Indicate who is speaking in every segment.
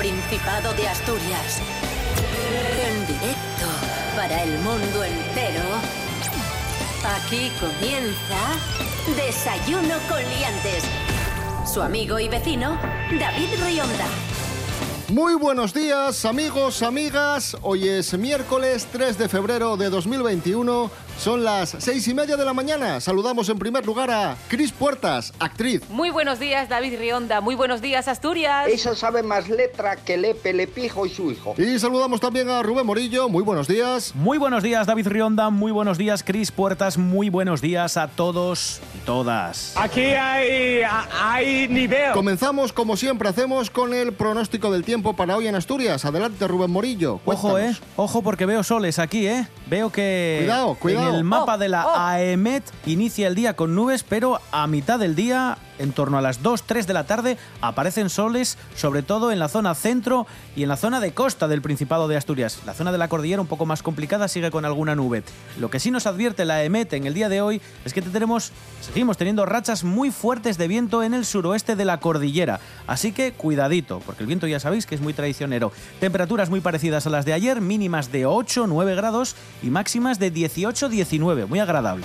Speaker 1: Principado de Asturias. En directo para el mundo entero. Aquí comienza Desayuno con Liantes. Su amigo y vecino, David Rionda.
Speaker 2: Muy buenos días amigos, amigas. Hoy es miércoles 3 de febrero de 2021. Son las seis y media de la mañana. Saludamos en primer lugar a Cris Puertas, actriz.
Speaker 3: Muy buenos días, David Rionda. Muy buenos días, Asturias.
Speaker 4: Eso sabe más letra que Lepe, Lepijo y su hijo.
Speaker 2: Y saludamos también a Rubén Morillo. Muy buenos días.
Speaker 5: Muy buenos días, David Rionda. Muy buenos días, Cris Puertas. Muy buenos días a todos y todas.
Speaker 6: Aquí hay, hay nivel.
Speaker 2: Comenzamos, como siempre hacemos, con el pronóstico del tiempo para hoy en Asturias. Adelante, Rubén Morillo.
Speaker 5: Ojo, eh. Ojo, porque veo soles aquí, eh. Veo que.
Speaker 2: Cuidado, cuidado.
Speaker 5: En el mapa
Speaker 3: Oh,
Speaker 5: de la
Speaker 3: oh.
Speaker 5: AEMET inicia el día con nubes, pero a mitad del día, en torno a las 2, 3 de la tarde, aparecen soles, sobre todo en la zona centro y en la zona de costa del Principado de Asturias. La zona de la cordillera, un poco más complicada, sigue con alguna nube. Lo que sí nos advierte la AEMET en el día de hoy es que tenemos, seguimos teniendo rachas muy fuertes de viento en el suroeste de la cordillera. Así que cuidadito, porque el viento ya sabéis que es muy traicionero. Temperaturas muy parecidas a las de ayer, mínimas de 8, 9 grados y máximas de 18, 19. Muy agradable.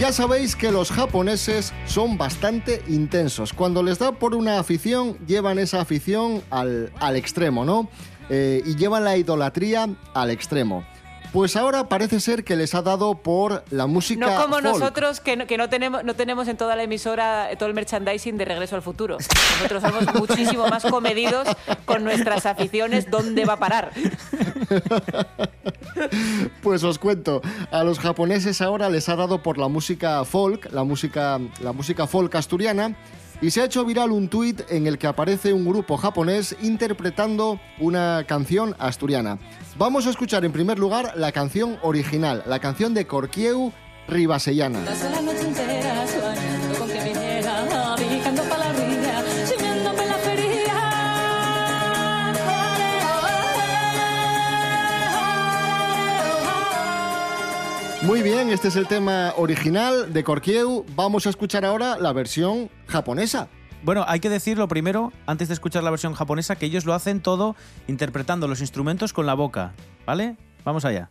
Speaker 2: Ya sabéis que los japoneses son bastante intensos. Cuando les da por una afición, llevan esa afición al, al extremo, ¿no? Eh, y llevan la idolatría al extremo. Pues ahora parece ser que les ha dado por la música.
Speaker 3: No como
Speaker 2: folk.
Speaker 3: nosotros, que, no, que no, tenemos, no tenemos en toda la emisora todo el merchandising de Regreso al Futuro. Nosotros somos muchísimo más comedidos con nuestras aficiones. ¿Dónde va a parar?
Speaker 2: Pues os cuento, a los japoneses ahora les ha dado por la música folk, la música, la música folk asturiana, y se ha hecho viral un tuit en el que aparece un grupo japonés interpretando una canción asturiana. Vamos a escuchar en primer lugar la canción original, la canción de Corquieu Ribasellana.
Speaker 7: La noche
Speaker 2: bien, este es el tema original de Corquieu. Vamos a escuchar ahora la versión japonesa.
Speaker 5: Bueno, hay que decirlo primero, antes de escuchar la versión japonesa, que ellos lo hacen todo interpretando los instrumentos con la boca, ¿vale? Vamos allá.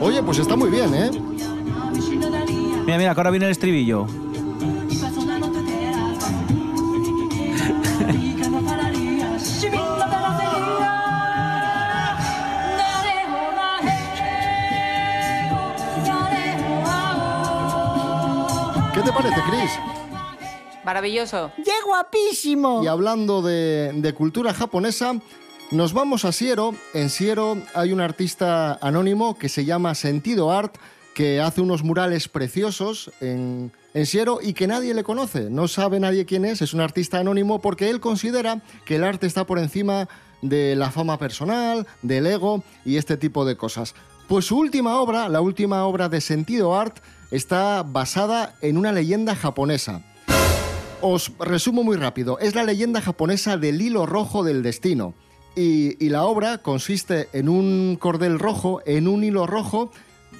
Speaker 2: Oye, pues está muy bien, ¿eh?
Speaker 5: Mira, mira, que ahora viene el estribillo.
Speaker 2: ¿Qué te parece, Chris?
Speaker 3: Maravilloso.
Speaker 8: ¡Qué guapísimo!
Speaker 2: Y hablando de, de cultura japonesa, nos vamos a Siero. En Siero hay un artista anónimo que se llama Sentido Art, que hace unos murales preciosos en, en Siero y que nadie le conoce. No sabe nadie quién es, es un artista anónimo porque él considera que el arte está por encima de la fama personal, del ego y este tipo de cosas. Pues su última obra, la última obra de Sentido Art, está basada en una leyenda japonesa. Os resumo muy rápido. Es la leyenda japonesa del hilo rojo del destino. Y, y la obra consiste en un cordel rojo, en un hilo rojo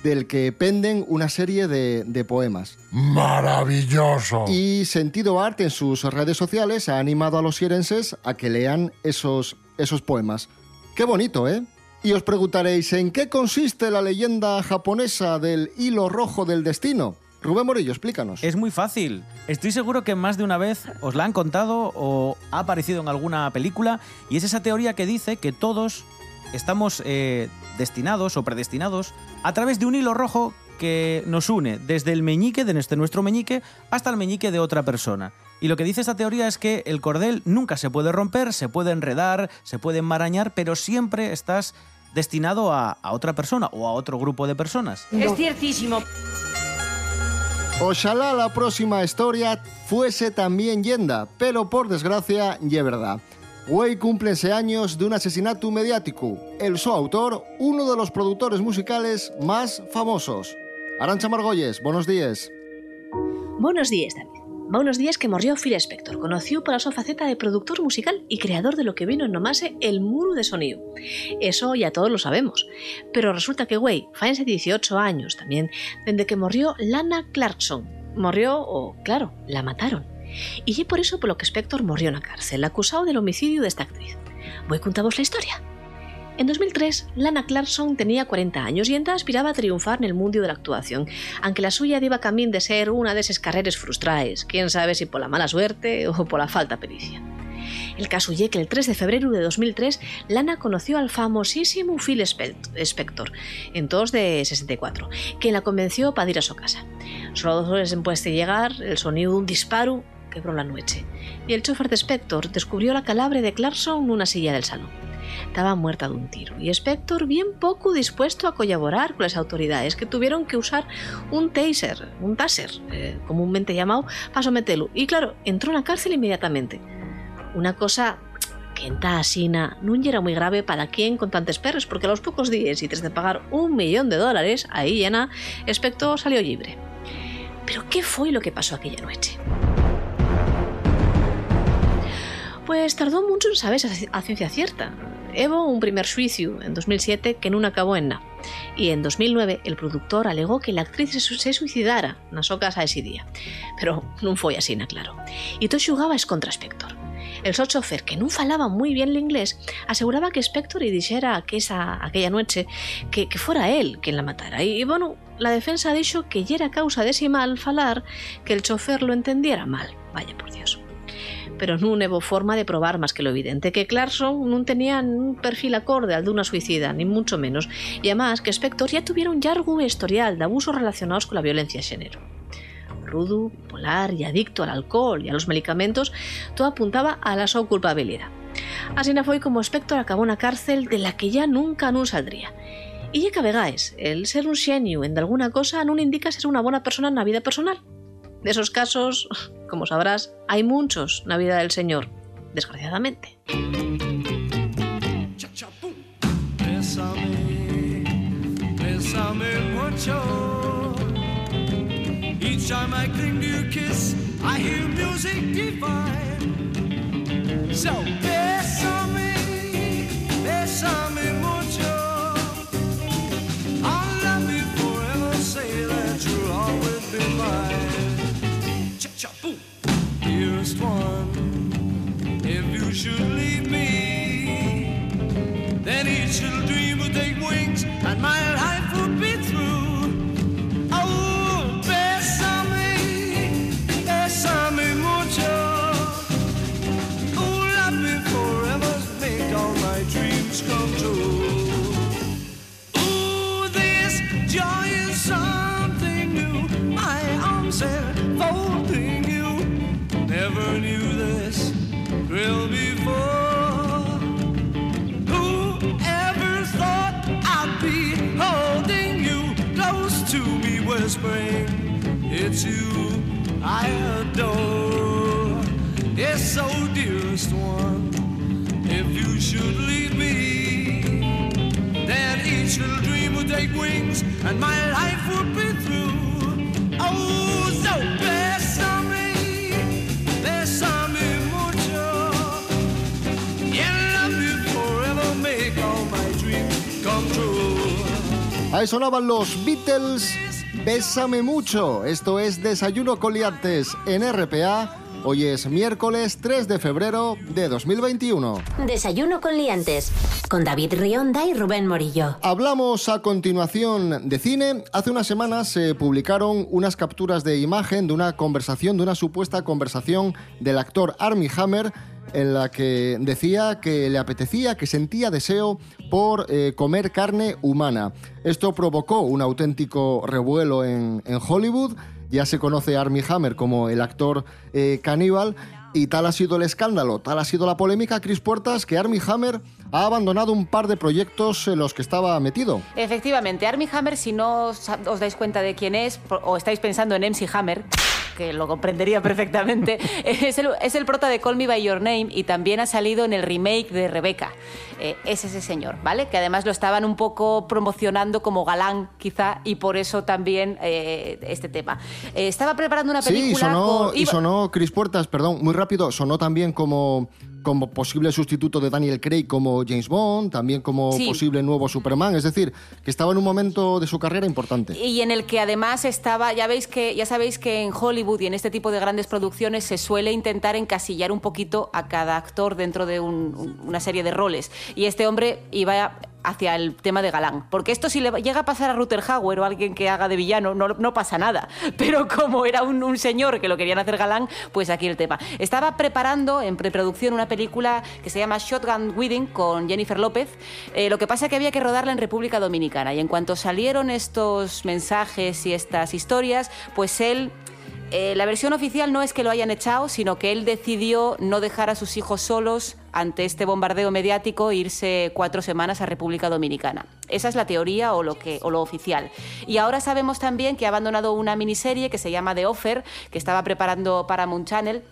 Speaker 2: del que penden una serie de, de poemas.
Speaker 6: Maravilloso.
Speaker 2: Y Sentido Art en sus redes sociales ha animado a los sierenses a que lean esos, esos poemas. Qué bonito, ¿eh? Y os preguntaréis, ¿en qué consiste la leyenda japonesa del hilo rojo del destino? Rubén Morillo, explícanos.
Speaker 5: Es muy fácil. Estoy seguro que más de una vez os la han contado o ha aparecido en alguna película y es esa teoría que dice que todos estamos eh, destinados o predestinados a través de un hilo rojo que nos une desde el meñique, de nuestro, nuestro meñique, hasta el meñique de otra persona. Y lo que dice esta teoría es que el cordel nunca se puede romper, se puede enredar, se puede enmarañar, pero siempre estás destinado a, a otra persona o a otro grupo de personas.
Speaker 9: Es ciertísimo.
Speaker 2: Ojalá la próxima historia fuese también yenda, pero por desgracia, ye verdad. Hoy cúmplense años de un asesinato mediático. El su autor, uno de los productores musicales más famosos. Arancha Margolles, buenos días.
Speaker 9: Buenos días, David. Buenos días que morrió Phil Spector, conocido por su faceta de productor musical y creador de lo que vino en nomase el muro de sonido. Eso ya todos lo sabemos. Pero resulta que, güey, fáense 18 años también desde que morrió Lana Clarkson. Morrió, o claro, la mataron. Y es por eso por lo que Spector morrió en la cárcel, acusado del homicidio de esta actriz. Voy a contaros la historia. En 2003, Lana Clarkson tenía 40 años y enta aspiraba a triunfar en el mundo de la actuación, aunque la suya iba camino de ser una de esas carreras frustradas, quién sabe si por la mala suerte o por la falta de pericia. El caso ye que el 3 de febrero de 2003 Lana conoció al famosísimo Phil Spector, en todos de 64, quien la convenció para ir a su casa. Solo dos horas después de llegar, el sonido de un disparo quebró la noche, y el chofer de Spector descubrió la calabre de Clarkson en una silla del salón estaba muerta de un tiro y Spector bien poco dispuesto a colaborar con las autoridades que tuvieron que usar un taser, un taser, eh, comúnmente llamado, para someterlo. Y claro, entró en la cárcel inmediatamente. Una cosa que en Tasina no era muy grave para quien con tantos perros, porque a los pocos días y tras de pagar un millón de dólares, ahí llena, Spector salió libre. Pero ¿qué fue lo que pasó aquella noche? Pues tardó mucho en saber a ciencia cierta. Evo un primer juicio en 2007 que no acabó en nada. Y en 2009 el productor alegó que la actriz se suicidara na so casa ese día. Pero non foi así, na claro. E todo xugaba es contra Spector. El so chofer, que non falaba muy bien el inglés, aseguraba que Spector y dijera que esa, aquella noche que, que fuera él quien la matara. Y, y bueno, la defensa dixo que ya era causa de ese mal falar que el chofer lo entendiera mal. Vaya por Dios pero non hubo forma de probar más que lo evidente, que Clarkson non tenía un perfil acorde al de una suicida, ni mucho menos, y además que Spector ya tuviera un largo historial de abusos relacionados con la violencia de género. Rudo, polar y adicto al alcohol y a los medicamentos, todo apuntaba a la su culpabilidad. Así no fue como Spector acabó en una cárcel de la que ya nunca no saldría. Y ya que vegáis, el ser un xenio en alguna cosa no indica ser una buena persona en la vida personal. De esos casos, como sabrás, hay muchos en la vida del Señor, desgraciadamente.
Speaker 10: So, mucho. Dearest one, if you should leave me, me, whispering, It's you I adore. Yes, so dearest one, if you should leave me, then each little dream would take wings and my life would be through. Oh, so bésame, bésame mucho. Yeah, love you forever, make all my dreams come true.
Speaker 2: Ahí sonaban los Beatles. Bésame mucho. Esto es Desayuno con Liantes en RPA. Hoy es miércoles 3 de febrero de 2021.
Speaker 1: Desayuno con liantes. Con David Rionda y Rubén Morillo.
Speaker 2: Hablamos a continuación de cine. Hace unas semanas se publicaron unas capturas de imagen de una conversación, de una supuesta conversación del actor Armie Hammer en la que decía que le apetecía, que sentía deseo por eh, comer carne humana. Esto provocó un auténtico revuelo en, en Hollywood. Ya se conoce a Armie Hammer como el actor eh, caníbal y tal ha sido el escándalo, tal ha sido la polémica, Chris Puertas, que Armie Hammer ha abandonado un par de proyectos en los que estaba metido.
Speaker 3: Efectivamente, Armie Hammer, si no os, dais cuenta de quién es, o estáis pensando en MC Hammer, que lo comprendería perfectamente, es el, es el prota de Call Me By Your Name y también ha salido en el remake de Rebecca. Eh, es ese señor, ¿vale? Que además lo estaban un poco promocionando como galán, quizá, y por eso también eh, este tema. Eh, estaba preparando una
Speaker 2: Sí, y
Speaker 3: película
Speaker 2: sonó,
Speaker 3: con...
Speaker 2: y sonó Chris Puertas, perdón, muy rápido, sonó también como, como posible sustituto de Daniel Craig como James Bond, también como
Speaker 3: Sí.
Speaker 2: posible nuevo Superman, es decir, que estaba en un momento de su carrera importante.
Speaker 3: Y en el que además estaba, ya veis que, ya sabéis que en Hollywood y en este tipo de grandes producciones se suele intentar encasillar un poquito a cada actor dentro de un- un- una serie de roles. Y este hombre iba hacia el tema de galán. Porque esto si le llega a pasar a Ruther Hauer o alguien que haga de villano, no, no pasa nada. Pero como era un, un señor que lo querían hacer galán, pues aquí el tema. Estaba preparando en preproducción una película que se llama Shotgun Wedding con Jennifer López. Eh, lo que pasa es que había que rodarla en República Dominicana. Y en cuanto salieron estos mensajes y estas historias, pues él eh, la versión oficial no es que lo hayan echado, sino que él decidió no dejar a sus hijos solos ante este bombardeo mediático irse cuatro semanas a República Dominicana. Esa es la teoría o lo, que, o lo oficial. Y ahora sabemos también que ha abandonado una miniserie que se llama The Offer, que estaba preparando para Moon Channel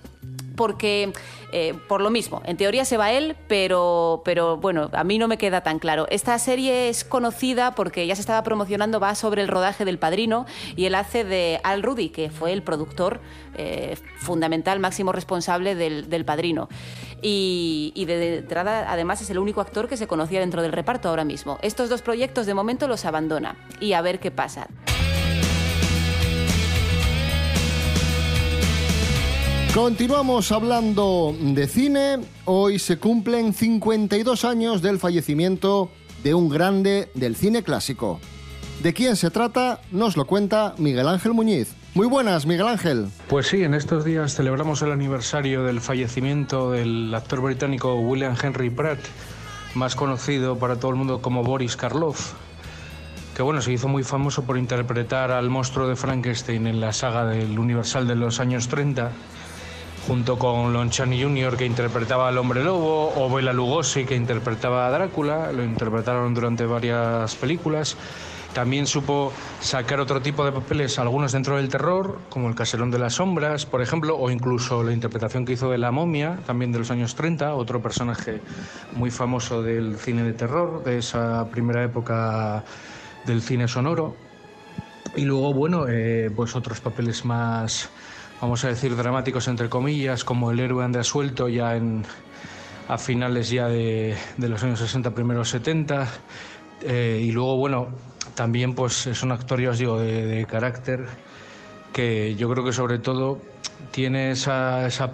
Speaker 3: porque eh, por lo mismo, en teoría se va él, pero, pero bueno, a mí no me queda tan claro. Esta serie es conocida porque ya se estaba promocionando, va sobre el rodaje del Padrino y él hace de Al Rudy, que fue el productor eh, fundamental, máximo responsable del, del Padrino. Y, y de entrada, además, es el único actor que se conocía dentro del reparto ahora mismo. Estos dos proyectos de momento los abandona y a ver qué pasa.
Speaker 2: Continuamos hablando de cine. Hoy se cumplen 52 años del fallecimiento de un grande del cine clásico. ¿De quién se trata? Nos lo cuenta Miguel Ángel Muñiz. Muy buenas, Miguel Ángel.
Speaker 11: Pues sí, en estos días celebramos el aniversario del fallecimiento del actor británico William Henry Pratt, más conocido para todo el mundo como Boris Karloff, que bueno, se hizo muy famoso por interpretar al monstruo de Frankenstein en la saga del Universal de los años 30, junto con Lon Chaney Jr., que interpretaba al hombre lobo, o Bela Lugosi, que interpretaba a Drácula, lo interpretaron durante varias películas. También supo sacar otro tipo de papeles, algunos dentro del terror, como El Caserón de las Sombras, por ejemplo, o incluso la interpretación que hizo de La Momia, también de los años 30, otro personaje muy famoso del cine de terror, de esa primera época del cine sonoro. Y luego, bueno, eh, pues otros papeles más, vamos a decir, dramáticos, entre comillas, como El héroe anda suelto ya en, a finales ya de, los años 60, primeros 70. Eh, y luego, bueno, también pues es un actor, ya os digo, de, carácter que yo creo que sobre todo tiene esa, esa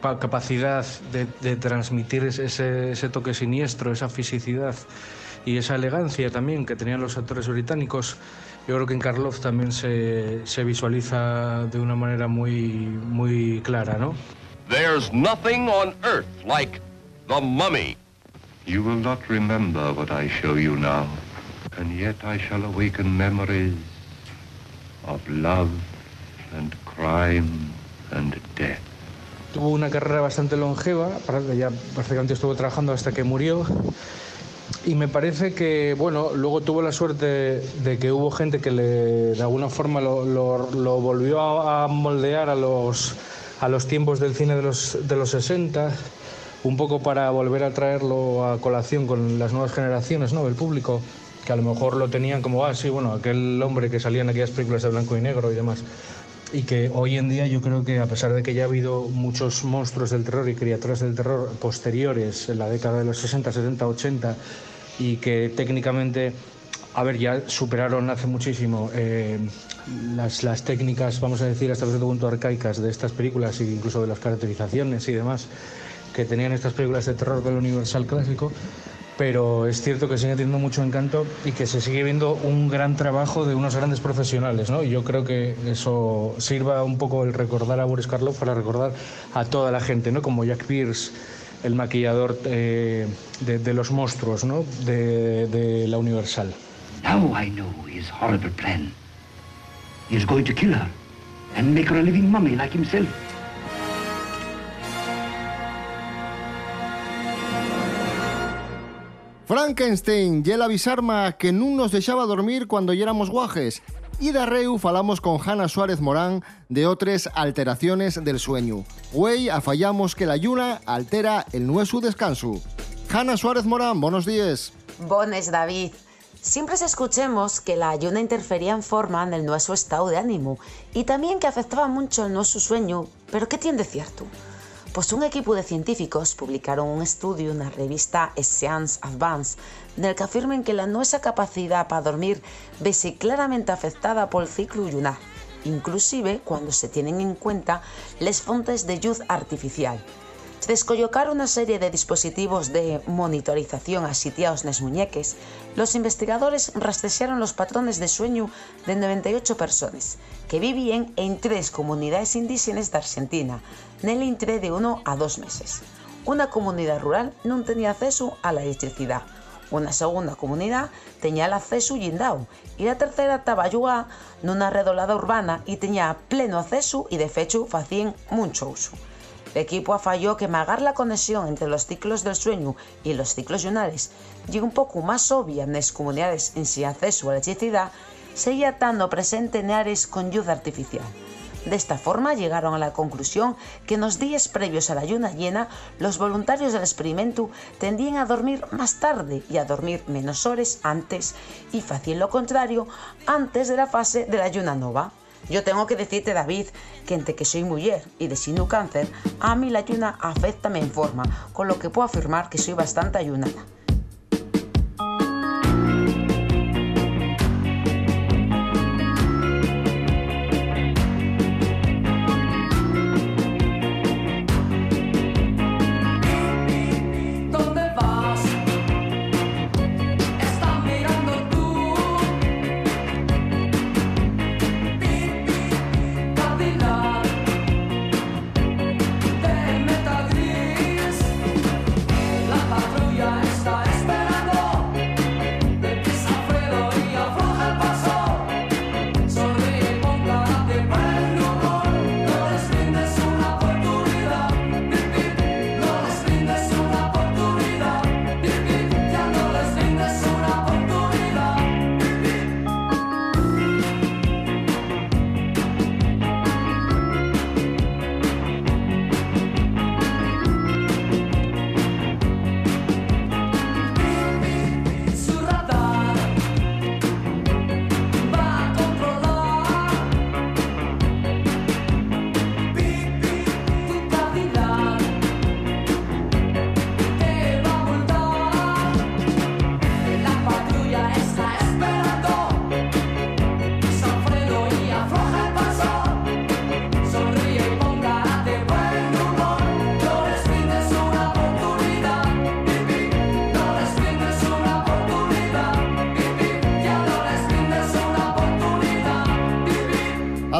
Speaker 11: pa- capacidad de, de transmitir ese, ese toque siniestro, esa fisicidad y esa elegancia también que tenían los actores británicos. Yo creo que en Karloff también se, se visualiza de una manera muy, muy clara, ¿no?
Speaker 12: There's nothing on earth like the mummy.
Speaker 13: You will not remember what I show you now, and yet I shall awaken memories of love and crime and death.
Speaker 11: Tuvo una carrera bastante longeva, ya prácticamente estuvo trabajando hasta que murió. Y me parece que, bueno, luego tuvo la suerte de que hubo gente que le, de alguna forma lo, volvió a, moldear a los, a los tiempos del cine de los, de los 60, un poco para volver a traerlo a colación con las nuevas generaciones, ¿no? Del público, que a lo mejor lo tenían como, ah, sí, bueno, aquel hombre que salía en aquellas películas de blanco y negro y demás y que hoy en día yo creo que a pesar de que ya ha habido muchos monstruos del terror y criaturas del terror posteriores en la década de los 60, 70, 80 y que técnicamente, a ver, ya superaron hace muchísimo eh, las, las técnicas, vamos a decir, hasta cierto punto arcaicas de estas películas e incluso de las caracterizaciones y demás que tenían estas películas de terror del universal clásico, pero es cierto que sigue teniendo mucho encanto y que se sigue viendo un gran trabajo de unos grandes profesionales, ¿no? Yo creo que eso sirva un poco el recordar a Boris Karloff para recordar a toda la gente, ¿no? Como Jack Pierce, el maquillador eh, de, los monstruos, ¿no? De, de la Universal.
Speaker 14: Now I know his horrible plan. He is going to kill her and make her a living mummy like himself.
Speaker 2: Frankenstein y el avisarma que no nos dejaba dormir cuando ya éramos guajes. Y de Reu falamos con Hanna Suárez Morán de otras alteraciones del sueño. Güey, afallamos que la yuna altera el nuestro descanso. Hanna Suárez Morán, buenos días.
Speaker 15: Bones, David. Siempre escuchemos que la ayuna interfería en forma en el nuestro estado de ánimo y también que afectaba mucho el nuestro sueño. ¿Pero qué tiene de cierto? Pues un equipo de científicos publicaron un estudio en la revista Science Advance en el que afirman que la nuestra capacidad para dormir vese claramente afectada por el ciclo lunar, inclusive cuando se tienen en cuenta las fuentes de luz artificial. Se descollocaron una serie de dispositivos de monitorización asitiados en las muñeques. Los investigadores rastrearon los patrones de sueño de 98 personas que vivían en tres comunidades indígenas de Argentina, en el intre de uno a dos meses. Una comunidad rural no tenía acceso a la electricidad. Una segunda comunidad tenía el acceso guindao y la tercera estaba en una redolada urbana y tenía pleno acceso y de fecho hacían mucho uso. El equipo afalló que magar la conexión entre los ciclos del sueño y los ciclos lunares y un poco más obvia en las comunidades en sin acceso a la electricidad, seguía estando presente en áreas con luz artificial. De esta forma llegaron a la conclusión que en los días previos a la luna llena, los voluntarios del experimento tendían a dormir más tarde y a dormir menos horas antes y fácil lo contrario antes de la fase de la luna nova. Yo tengo que decirte, David, que entre que soy mujer y de signo cáncer, a mí la ayuna afecta en forma, con lo que puedo afirmar que soy bastante ayunada.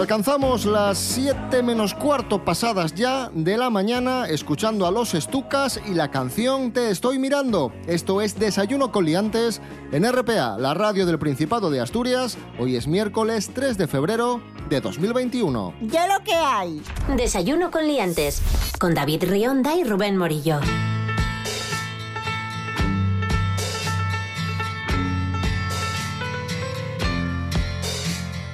Speaker 2: Alcanzamos las 7 menos cuarto pasadas ya de la mañana escuchando a los Estucas y la canción Te estoy mirando. Esto es Desayuno con Liantes en RPA, la radio del Principado de Asturias. Hoy es miércoles 3 de febrero de 2021.
Speaker 1: Ya lo que hay. Desayuno con liantes. Con David Rionda y Rubén Morillo.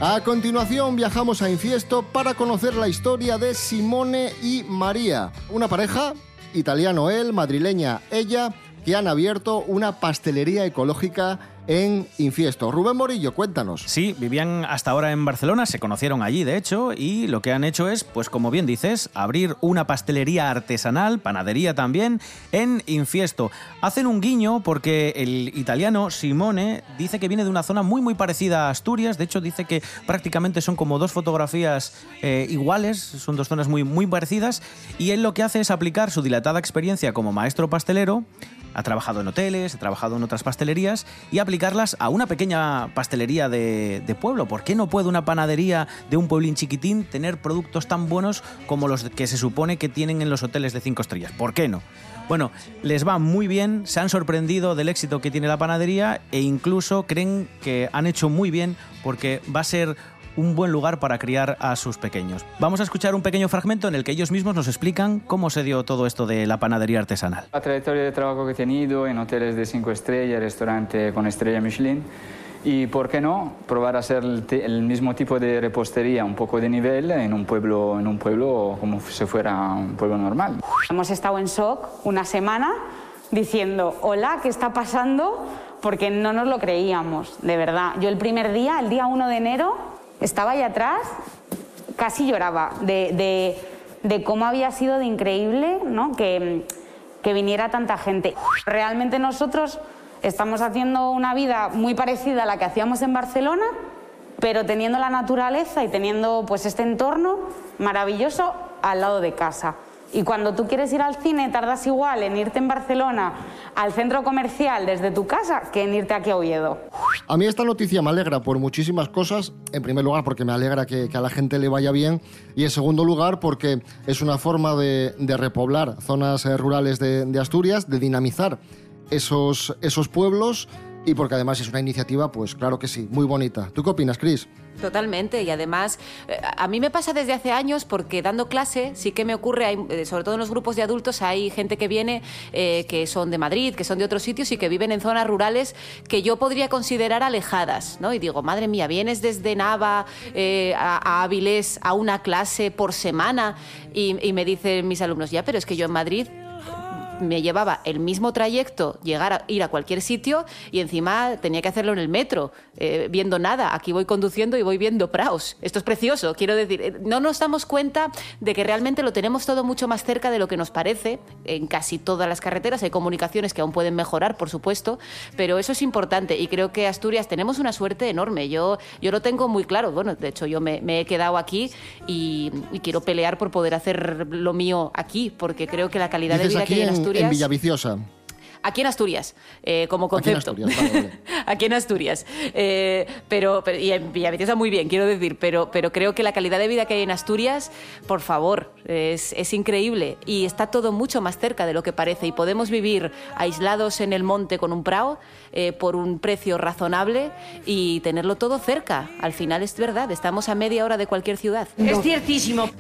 Speaker 2: A continuación viajamos a Infiesto para conocer la historia de Simone y María, una pareja, italiano él, madrileña ella, que han abierto una pastelería ecológica en Infiesto. Rubén Morillo, cuéntanos.
Speaker 5: Sí, vivían hasta ahora en Barcelona, se conocieron allí de hecho, y lo que han hecho es, pues como bien dices, abrir una pastelería artesanal, panadería también, en Infiesto. Hacen un guiño porque el italiano Simone dice que viene de una zona muy muy parecida a Asturias, de hecho dice que prácticamente son como dos fotografías eh, iguales, son dos zonas muy, muy parecidas, y él lo que hace es aplicar su dilatada experiencia como maestro pastelero, ha trabajado en hoteles, ha trabajado en otras pastelerías y aplicarlas a una pequeña pastelería de, pueblo. ¿Por qué no puede una panadería de un pueblín chiquitín tener productos tan buenos como los que se supone que tienen en los hoteles de cinco estrellas? ¿Por qué no? Bueno, les va muy bien, se han sorprendido del éxito que tiene la panadería e incluso creen que han hecho muy bien porque va a ser un buen lugar para criar a sus pequeños. Vamos a escuchar un pequeño fragmento en el que ellos mismos nos explican cómo se dio todo esto de la panadería artesanal.
Speaker 16: La trayectoria de trabajo que he tenido en hoteles de cinco estrellas, restaurante con estrella Michelin. Y por qué no probar a hacer el, el mismo tipo de repostería, un poco de nivel en un pueblo, en un pueblo como si fuera un pueblo normal.
Speaker 17: Hemos estado en shock una semana diciendo, hola, ¿qué está pasando? Porque no nos lo creíamos, de verdad. Yo el primer día, el día 1 de enero, estaba ahí atrás, casi lloraba de, de- de cómo había sido de increíble ¿no? que, que viniera tanta gente. Realmente nosotros estamos haciendo una vida muy parecida a la que hacíamos en Barcelona, pero teniendo la naturaleza y teniendo pues este entorno maravilloso al lado de casa. Y cuando tú quieres ir al cine tardas igual en irte en Barcelona al centro comercial desde tu casa que en irte aquí a Oviedo.
Speaker 2: A mí esta noticia me alegra por muchísimas cosas. En primer lugar, porque me alegra que, a la gente le vaya bien. Y en segundo lugar, porque es una forma de, de repoblar zonas eh, rurales de, de Asturias, de dinamizar esos, esos pueblos. Y porque además es una iniciativa, pues claro que sí, muy bonita. ¿Tú qué opinas, Cris?
Speaker 3: Totalmente, y además eh, a mí me pasa desde hace años porque dando clase sí que me ocurre, hay, eh, sobre todo en los grupos de adultos, hay gente que viene eh, que son de Madrid, que son de otros sitios y que viven en zonas rurales que yo podría considerar alejadas, ¿no? Y digo, madre mía, vienes desde Nava a, a a una clase por semana y, y me dicen mis alumnos, ya, pero es que yo en Madrid me llevaba el mismo trayecto llegar a ir a cualquier sitio y encima tenía que hacerlo en el metro, eh, viendo nada. Aquí voy conduciendo y voy viendo praos. Esto es precioso, quiero decir. eh, No nos damos cuenta de que realmente lo tenemos todo mucho más cerca de lo que nos parece. En casi todas las carreteras hay comunicaciones que aún pueden mejorar, por supuesto, pero eso es importante y creo que Asturias tenemos una suerte enorme. Yo, yo lo tengo muy claro. Bueno, de hecho yo me, me he quedado aquí y, y quiero pelear por poder hacer lo mío aquí, porque creo que la calidad de vida que
Speaker 2: aquí
Speaker 3: hay en
Speaker 2: en,
Speaker 3: Asturias...
Speaker 2: en Villaviciosa.
Speaker 3: Aquí en Asturias, eh, como
Speaker 2: Aquí en
Speaker 3: concepto.
Speaker 2: Asturias, vale, vale.
Speaker 3: Aquí en Asturias. Eh, pero, pero- y en Villaviciosa muy bien, quiero decir, pero, pero creo que la calidad de vida que hay en Asturias, por favor, es, es increíble. Y está todo mucho más cerca de lo que parece. Y podemos vivir aislados en el monte con un prao eh, por un precio razonable y tenerlo todo cerca. Al final es verdad, estamos a media hora de cualquier ciudad.
Speaker 18: Es ciertísimo.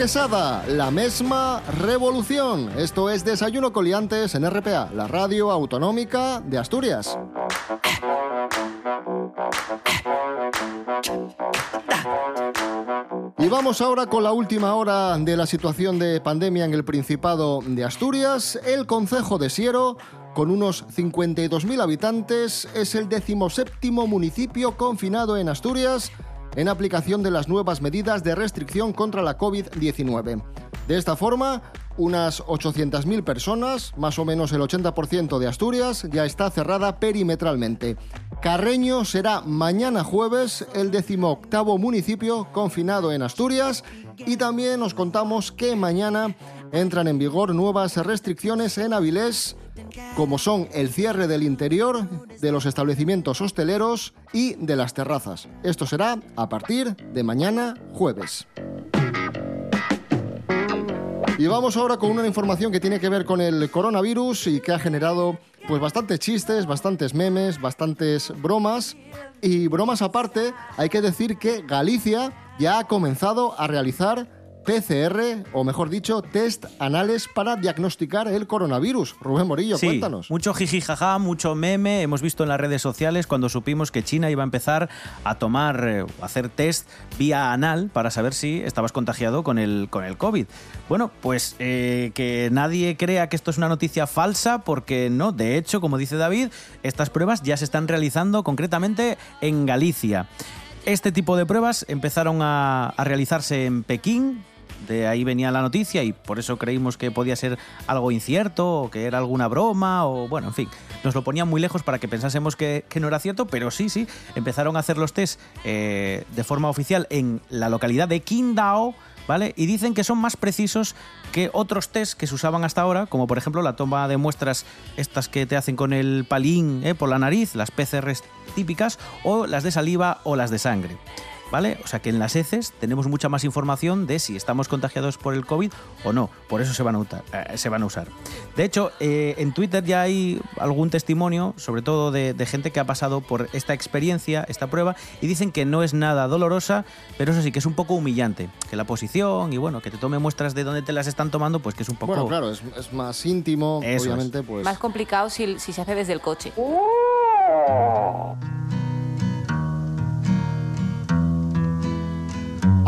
Speaker 2: Quesada, la misma revolución. Esto es Desayuno Coliantes en RPA, la radio autonómica de Asturias. Y vamos ahora con la última hora de la situación de pandemia en el Principado de Asturias. El concejo de Siero, con unos 52.000 habitantes, es el decimoséptimo municipio confinado en Asturias en aplicación de las nuevas medidas de restricción contra la COVID-19. De esta forma, unas 800.000 personas, más o menos el 80% de Asturias, ya está cerrada perimetralmente. Carreño será mañana jueves el decimoctavo municipio confinado en Asturias y también os contamos que mañana entran en vigor nuevas restricciones en Avilés como son el cierre del interior, de los establecimientos hosteleros y de las terrazas. Esto será a partir de mañana jueves. Y vamos ahora con una información que tiene que ver con el coronavirus y que ha generado pues bastantes chistes, bastantes memes, bastantes bromas. Y bromas aparte, hay que decir que Galicia ya ha comenzado a realizar PCR, o mejor dicho, test anales para diagnosticar el coronavirus. Rubén Morillo,
Speaker 5: Sí,
Speaker 2: cuéntanos.
Speaker 5: mucho jiji jaja, mucho meme. Hemos visto en las redes sociales cuando supimos que China iba a empezar a tomar, eh, a hacer test vía anal para saber si estabas contagiado con el, con el COVID. Bueno, pues eh, que nadie crea que esto es una noticia falsa, porque no. De hecho, como dice David, estas pruebas ya se están realizando concretamente en Galicia. Este tipo de pruebas empezaron a, a realizarse en Pekín, de ahí venía la noticia y por eso creímos que podía ser algo incierto o que era alguna broma o bueno, en fin, nos lo ponían muy lejos para que pensásemos que, no era cierto, pero sí, sí, empezaron a hacer los test eh, de forma oficial en la localidad de Qingdao, ¿vale? Y dicen que son más precisos que otros test que se usaban hasta ahora, como por ejemplo la toma de muestras estas que te hacen con el palín ¿eh? por la nariz, las PCRs típicas, o las de saliva o las de sangre. ¿Vale? O sea que en las heces tenemos mucha más información de si estamos contagiados por el COVID o no. Por eso se van a, uta- eh, se van a usar. De hecho, eh, en Twitter ya hay algún testimonio, sobre todo de, de gente que ha pasado por esta experiencia, esta prueba, y dicen que no es nada dolorosa, pero eso sí que es un poco humillante. Que la posición y bueno, que te tome muestras de dónde te las están tomando, pues que es un poco...
Speaker 2: Bueno, claro, es, es más íntimo,
Speaker 5: Eso es.
Speaker 2: obviamente, pues...
Speaker 3: Más complicado si, si se hace desde el coche.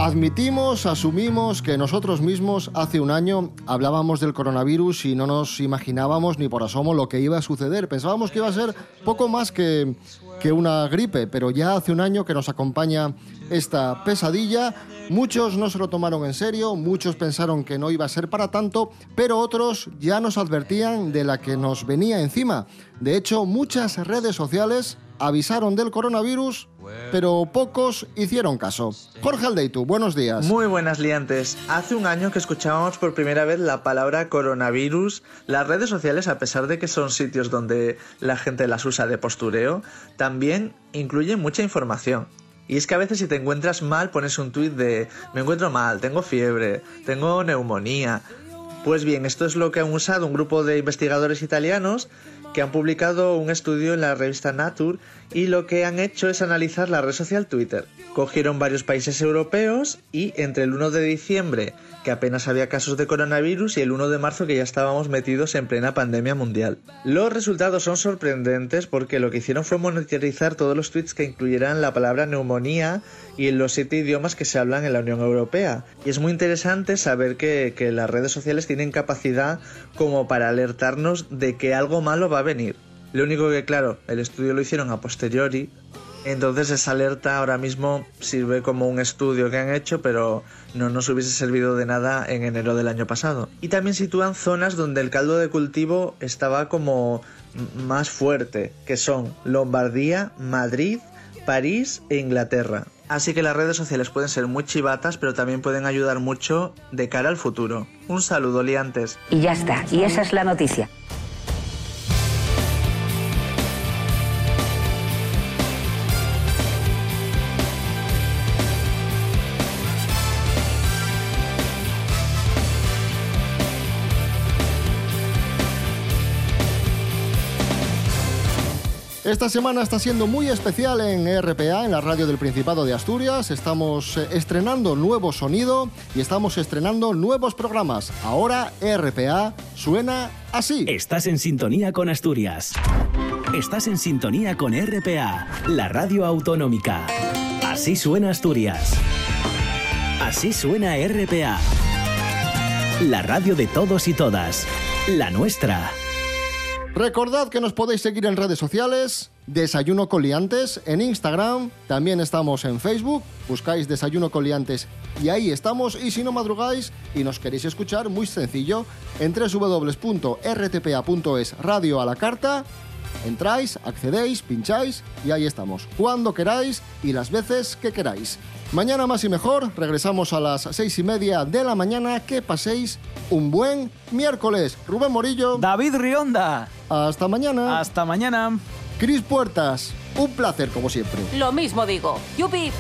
Speaker 2: Admitimos, asumimos que nosotros mismos hace un año hablábamos del coronavirus y no nos imaginábamos ni por asomo lo que iba a suceder. Pensábamos que iba a ser poco más que, que una gripe, pero ya hace un año que nos acompaña esta pesadilla. Muchos no se lo tomaron en serio, muchos pensaron que no iba a ser para tanto, pero otros ya nos advertían de la que nos venía encima. De hecho, muchas redes sociales avisaron del coronavirus, pero pocos hicieron caso. Jorge Aldeitu, buenos días.
Speaker 19: Muy buenas liantes. Hace un año que escuchábamos por primera vez la palabra coronavirus. Las redes sociales, a pesar de que son sitios donde la gente las usa de postureo, también incluyen mucha información. Y es que a veces si te encuentras mal pones un tuit de me encuentro mal, tengo fiebre, tengo neumonía. Pues bien, esto es lo que han usado un grupo de investigadores italianos que han publicado un estudio en la revista Nature y lo que han hecho es analizar la red social Twitter. Cogieron varios países europeos y entre el 1 de diciembre, que apenas había casos de coronavirus, y el 1 de marzo, que ya estábamos metidos en plena pandemia mundial. Los resultados son sorprendentes porque lo que hicieron fue monitorizar todos los tweets que incluyeran la palabra neumonía y en los siete idiomas que se hablan en la Unión Europea. Y es muy interesante saber que, que las redes sociales tienen capacidad como para alertarnos de que algo malo va a venir. Lo único que, claro, el estudio lo hicieron a posteriori, entonces esa alerta ahora mismo sirve como un estudio que han hecho, pero no nos hubiese servido de nada en enero del año pasado. Y también sitúan zonas donde el caldo de cultivo estaba como más fuerte, que son Lombardía, Madrid, París e Inglaterra. Así que las redes sociales pueden ser muy chivatas, pero también pueden ayudar mucho de cara al futuro. Un saludo, liantes.
Speaker 20: Y ya está, y esa es la noticia.
Speaker 2: Esta semana está siendo muy especial en RPA, en la radio del Principado de Asturias. Estamos eh, estrenando nuevo sonido y estamos estrenando nuevos programas. Ahora RPA suena así.
Speaker 21: Estás en sintonía con Asturias. Estás en sintonía con RPA, la radio autonómica. Así suena Asturias. Así suena RPA. La radio de todos y todas. La nuestra.
Speaker 2: Recordad que nos podéis seguir en redes sociales, Desayuno Coliantes, en Instagram, también estamos en Facebook, buscáis Desayuno Coliantes y ahí estamos. Y si no madrugáis y nos queréis escuchar, muy sencillo, en www.rtpa.es radio a la carta, entráis, accedéis, pincháis y ahí estamos, cuando queráis y las veces que queráis. Mañana más y mejor, regresamos a las seis y media de la mañana. Que paséis un buen miércoles. Rubén Morillo.
Speaker 5: David Rionda.
Speaker 2: Hasta mañana.
Speaker 5: Hasta mañana.
Speaker 2: Cris Puertas. Un placer como siempre.
Speaker 3: Lo mismo digo. ¡Yupi!